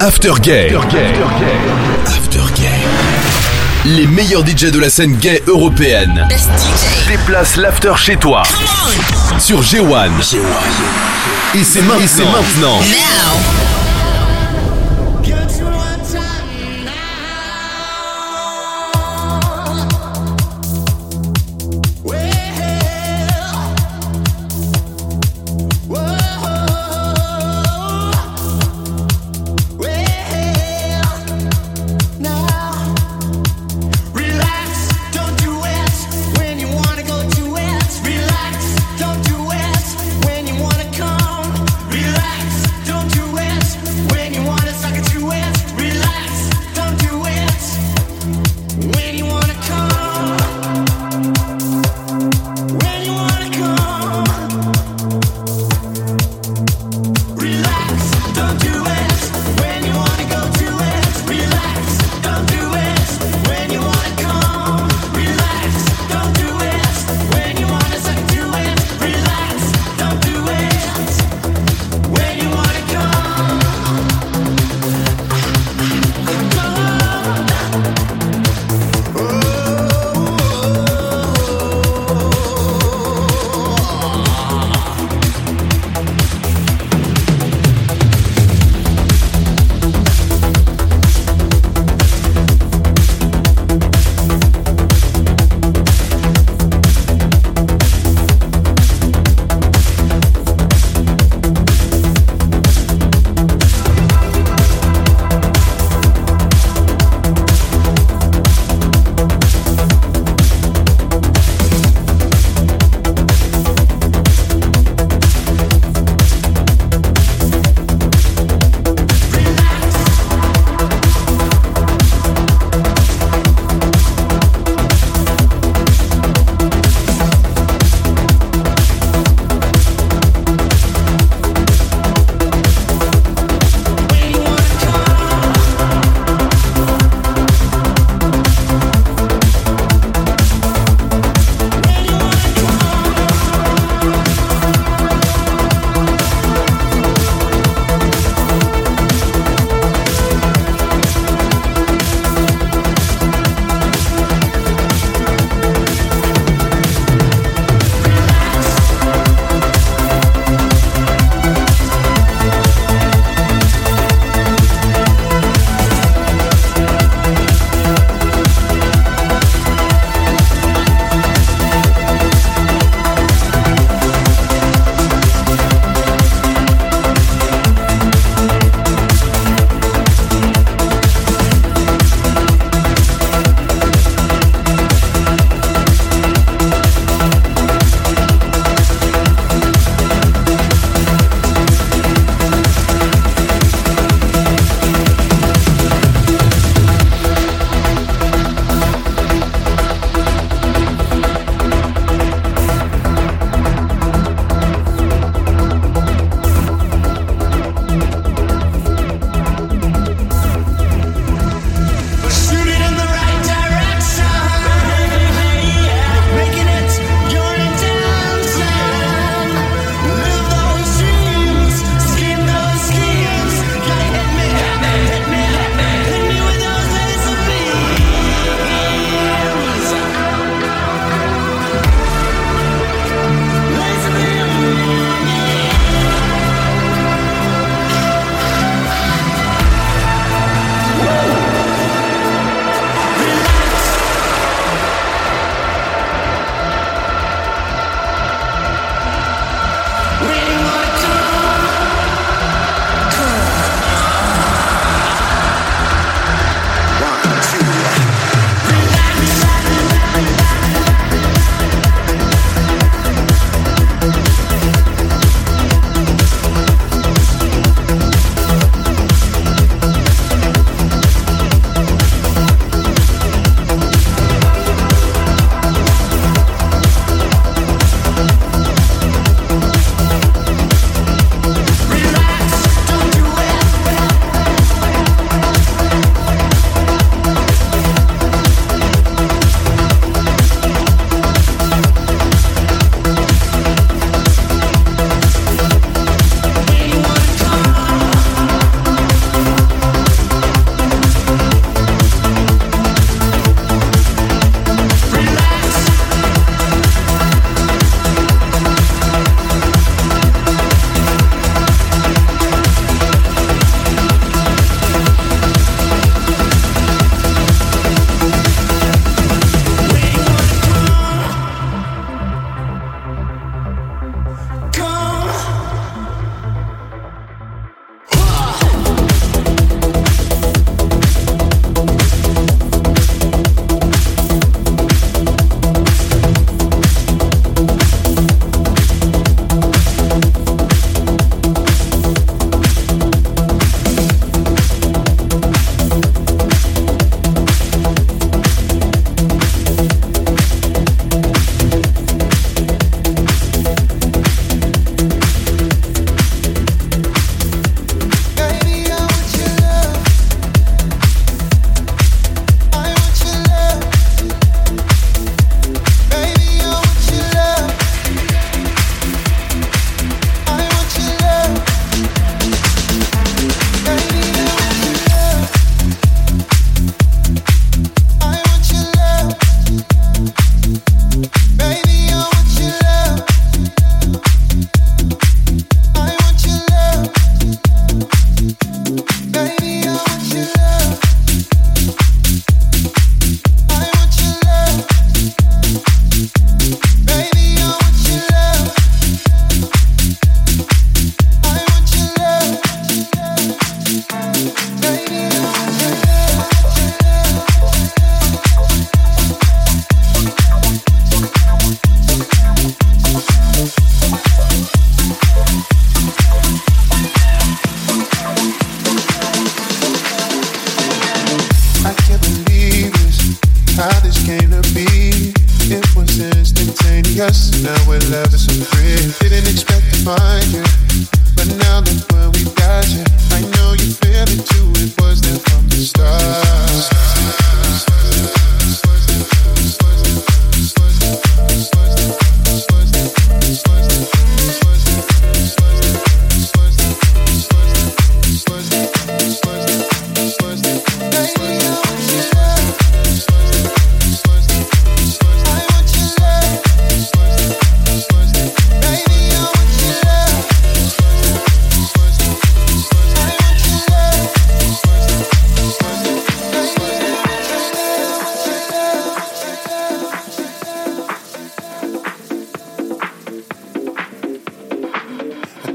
After Gay. After Gay. Les meilleurs DJ de la scène gay européenne. Déplace l'after chez toi. Sur G1. Et c'est maintenant.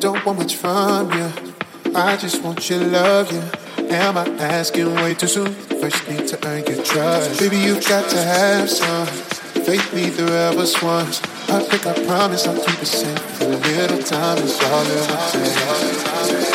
don't want much from you. I just want your love, yeah. Am I asking way too soon? First need to earn your trust. Baby, you got to have some faith, neither the rebels once. I think I promise I'll keep it safe. A little time is all it will take.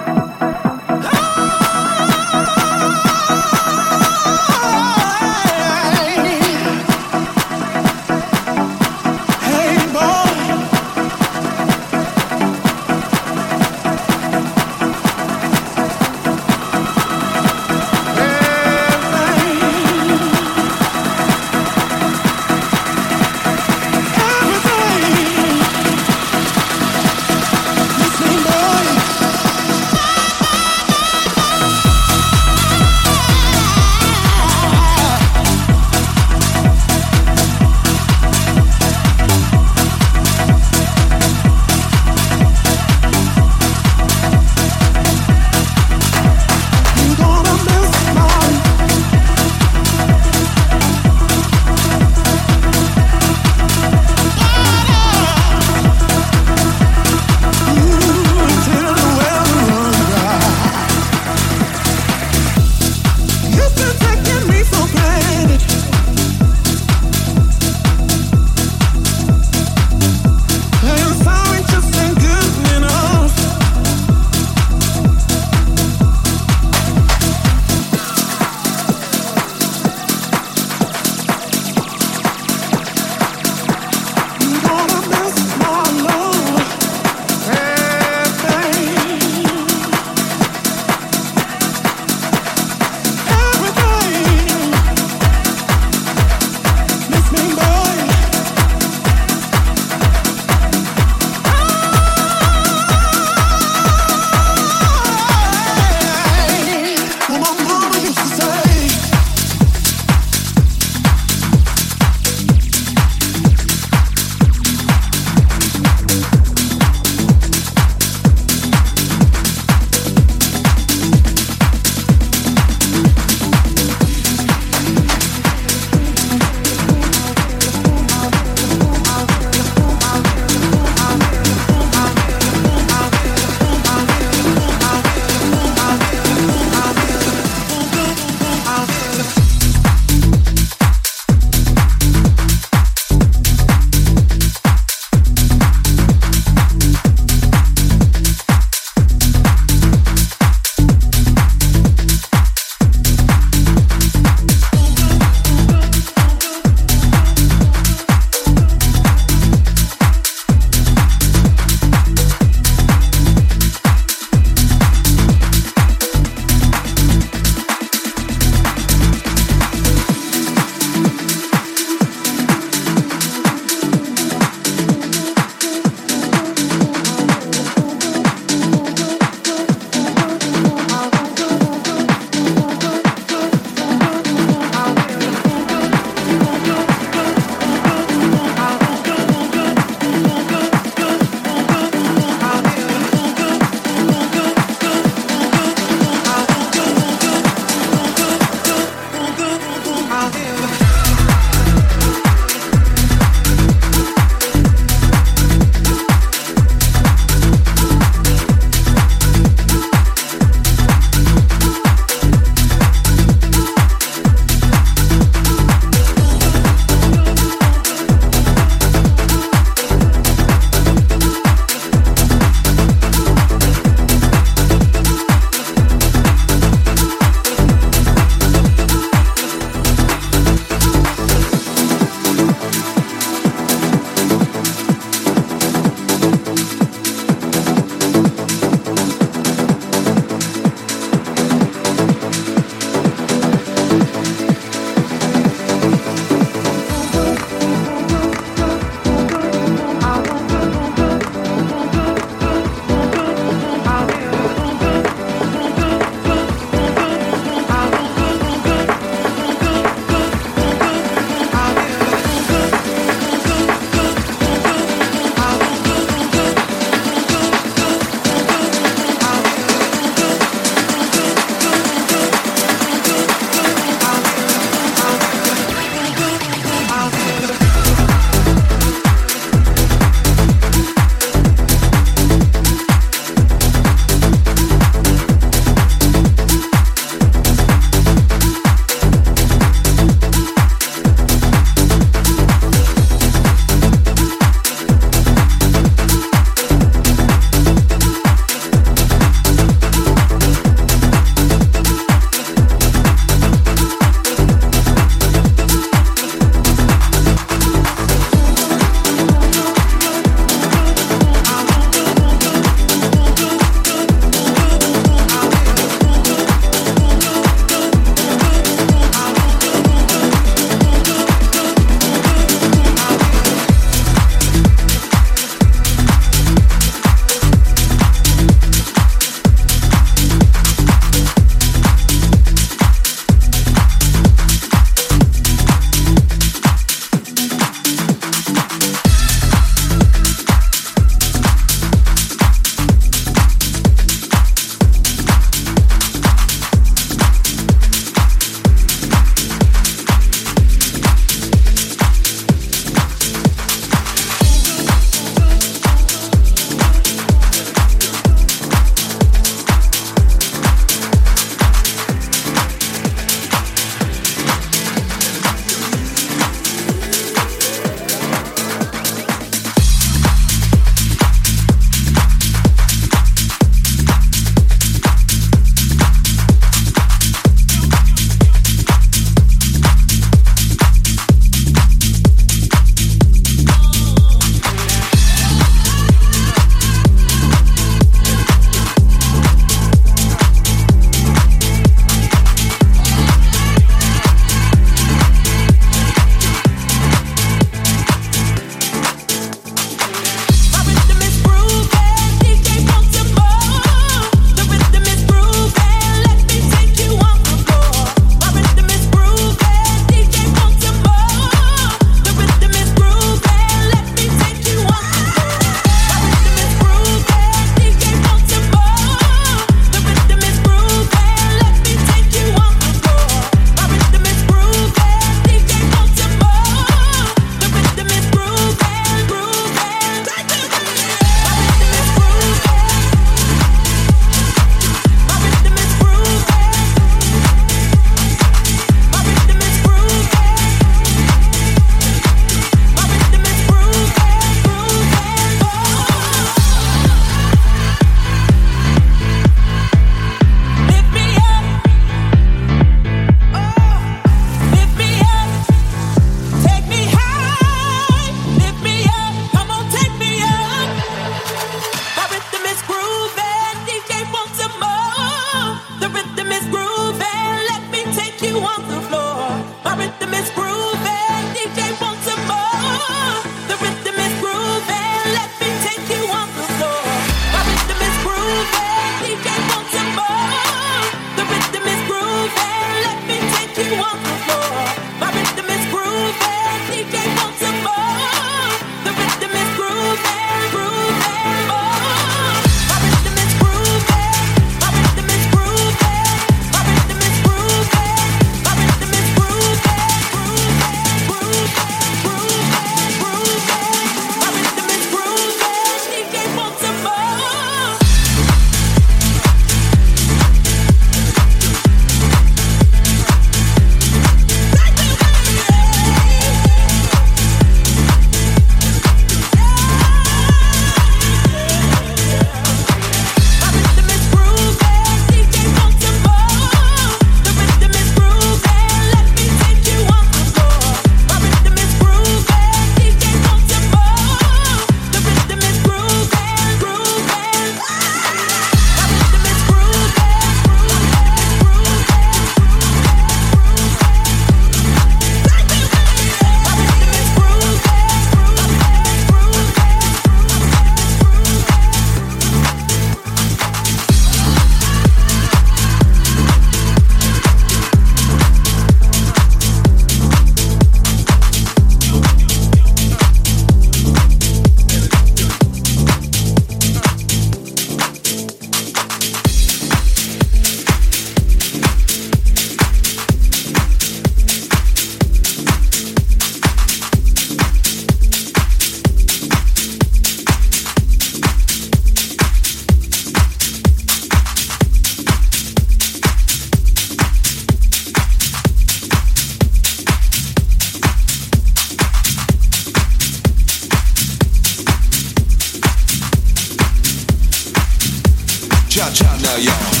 Yeah. y'all.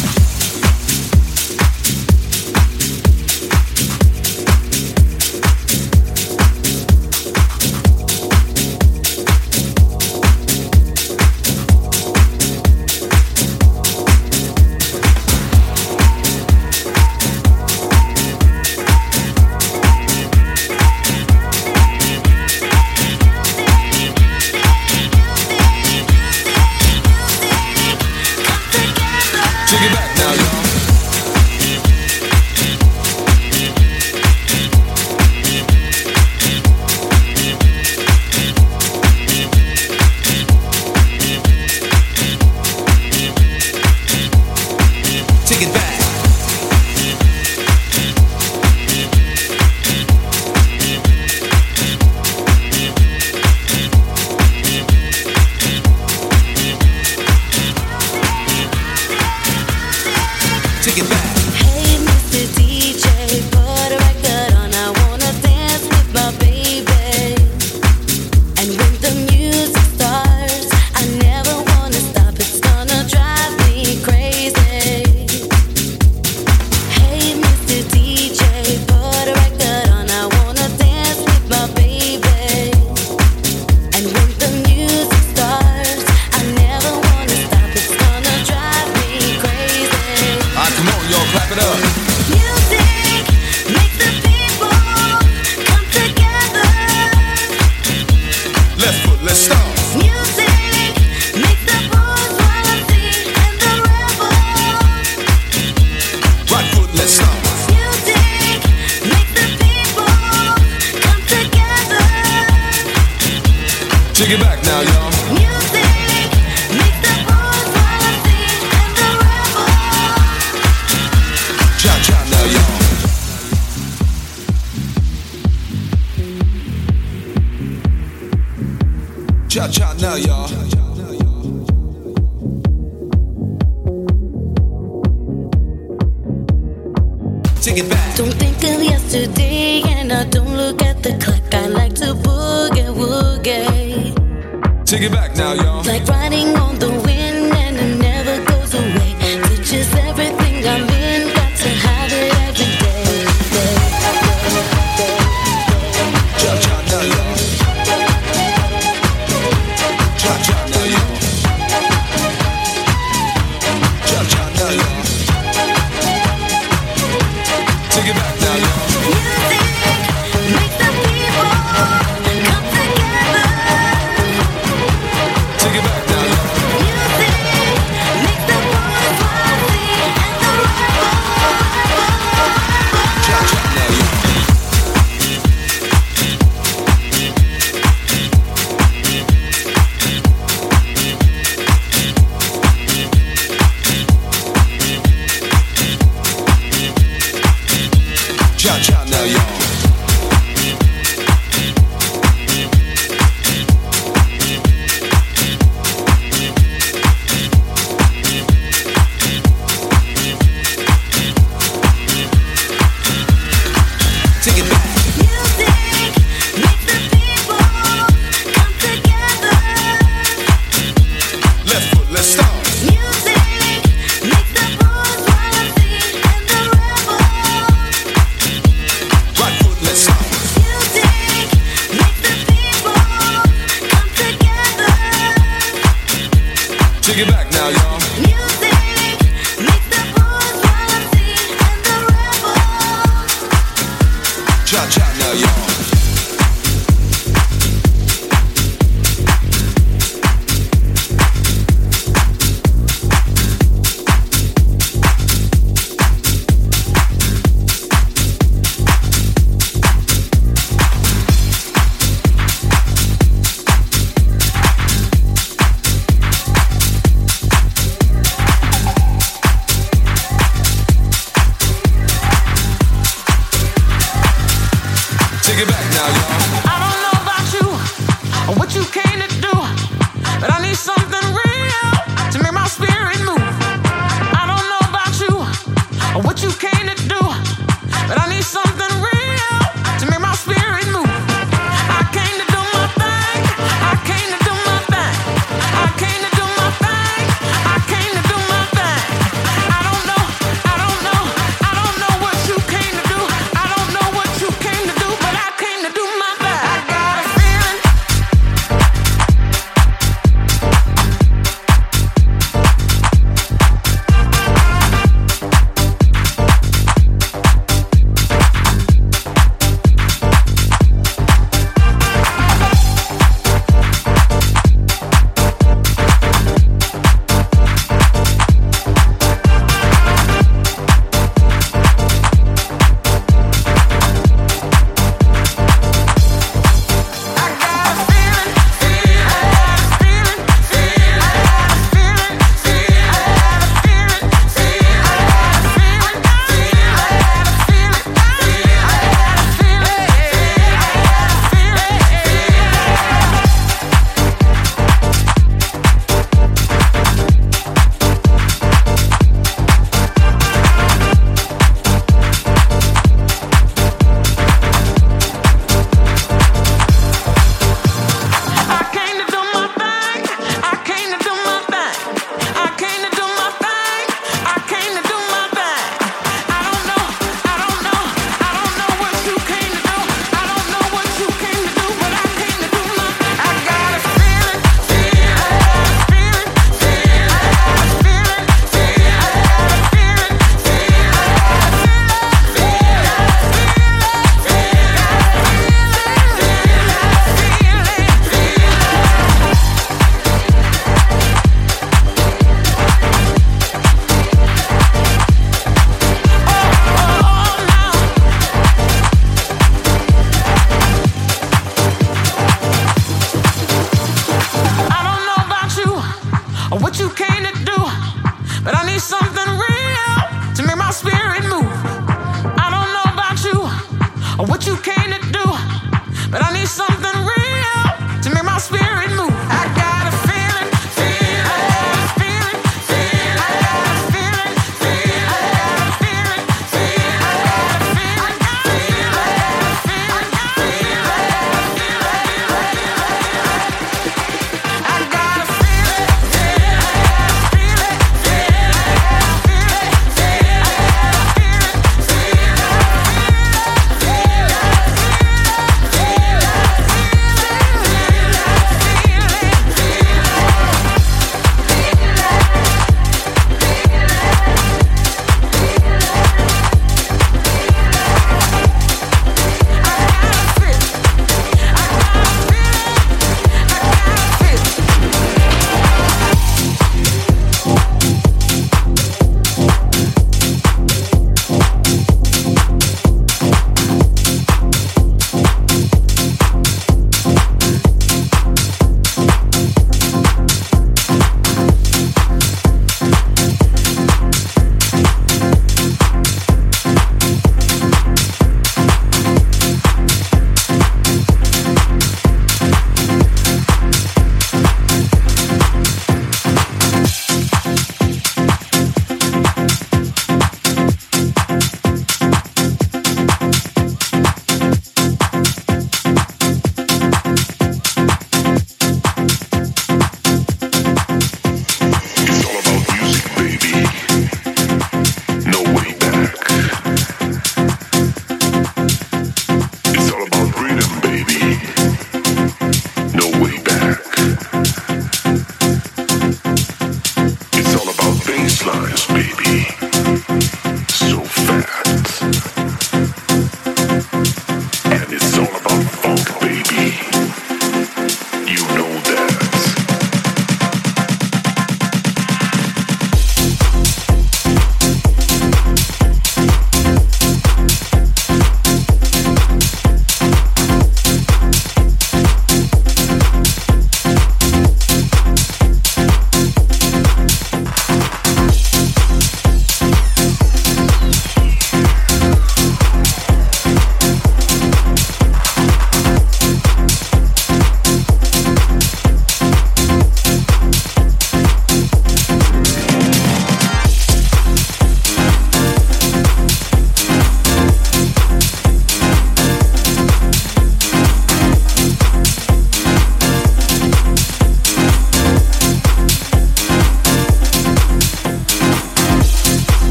Take it back now, y'all. Music makes the wanna sing and the. Cha cha now, y'all. Cha cha now, y'all.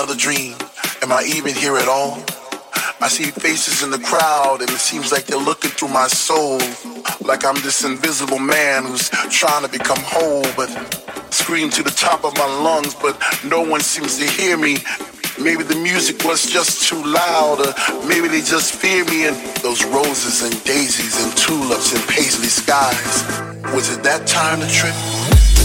Another dream? Am I even here at all? I see faces in the crowd and it seems like they're looking through my soul. Like I'm this invisible man who's trying to become whole, but scream to the top of my lungs, but no one seems to hear me. Maybe the music was just too loud, or maybe they just fear me and those roses and daisies and tulips and paisley skies. Was it that time to trip?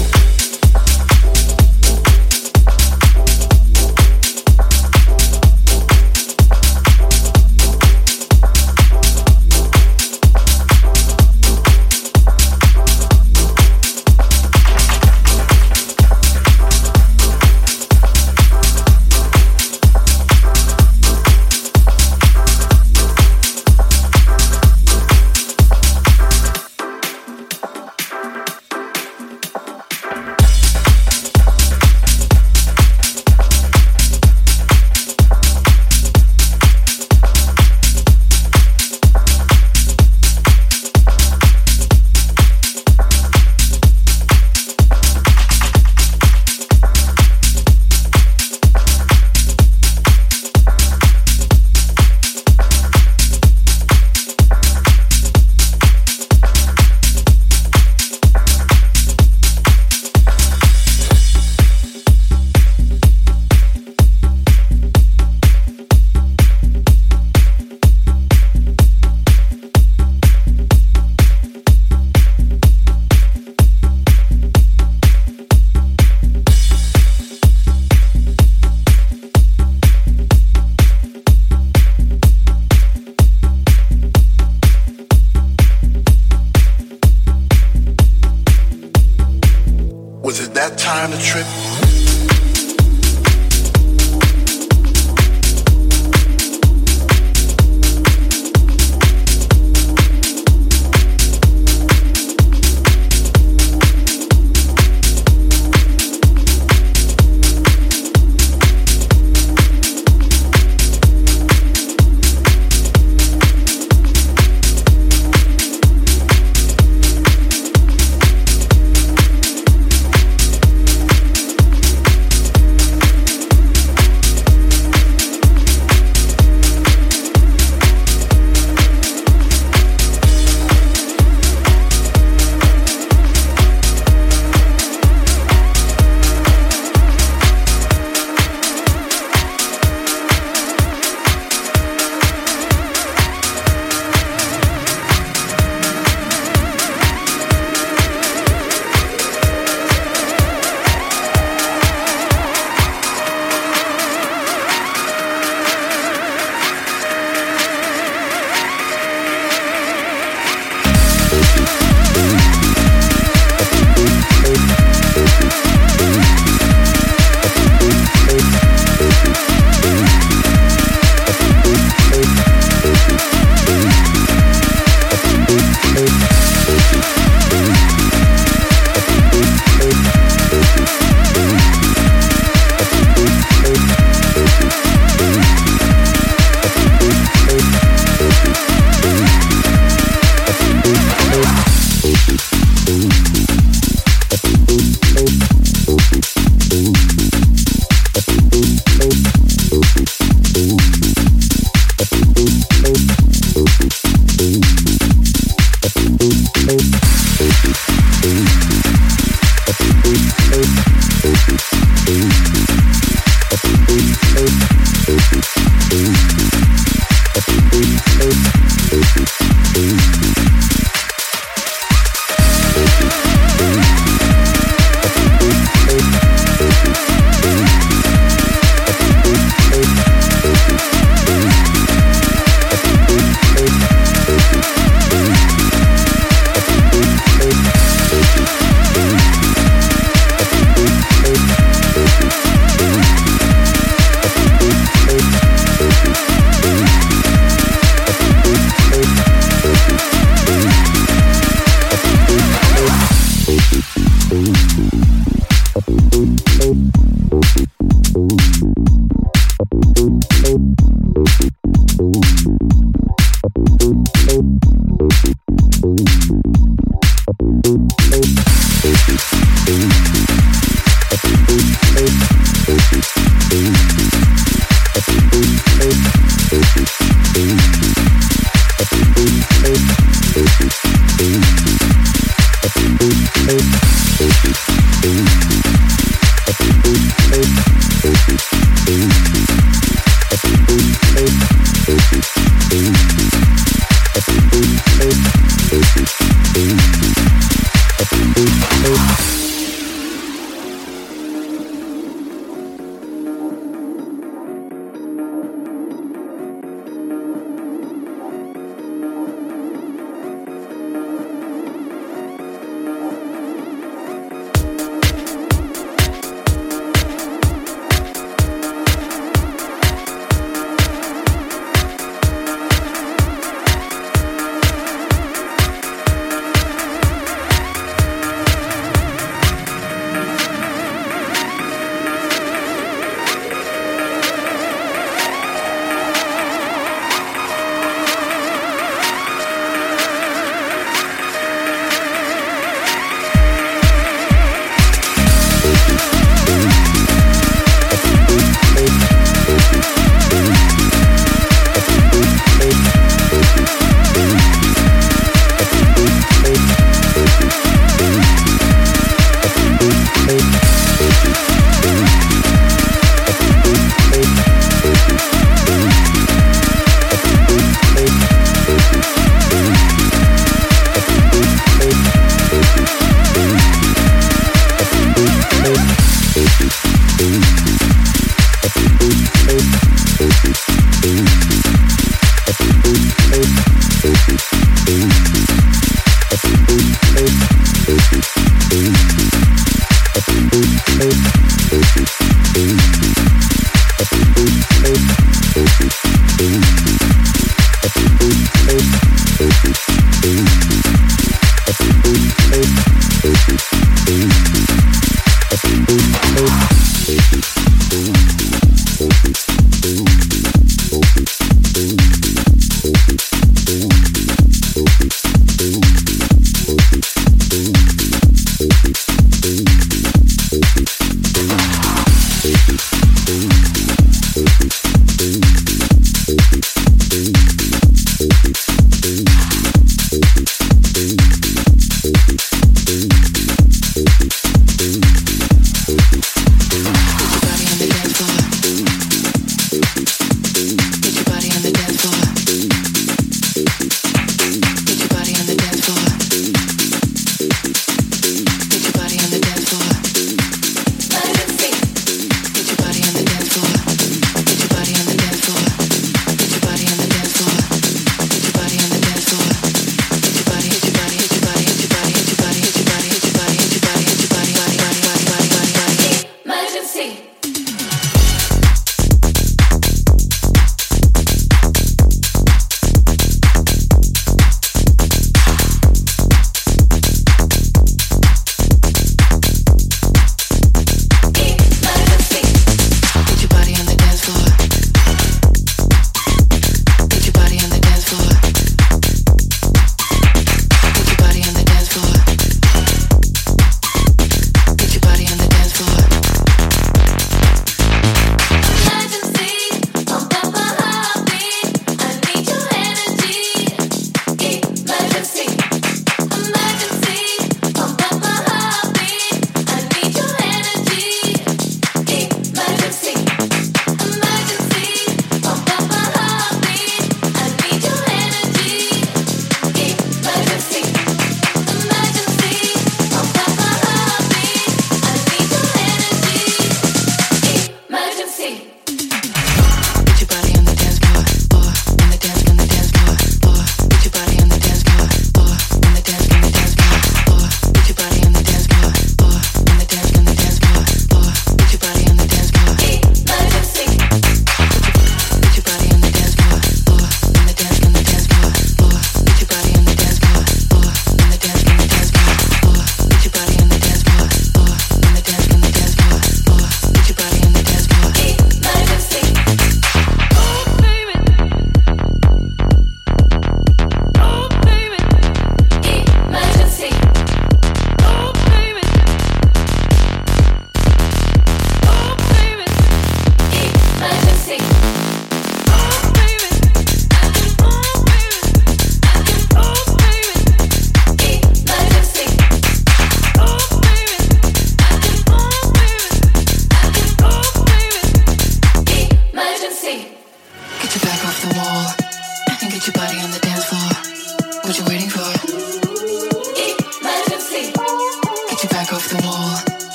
dance floor. What you waiting for?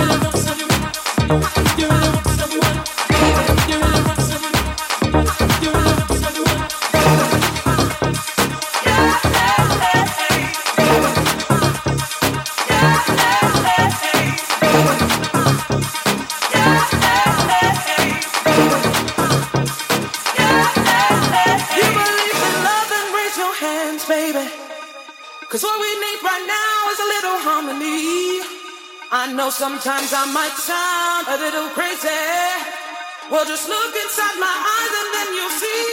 Sometimes I might sound a little crazy. Well, just look inside my eyes and then you'll see.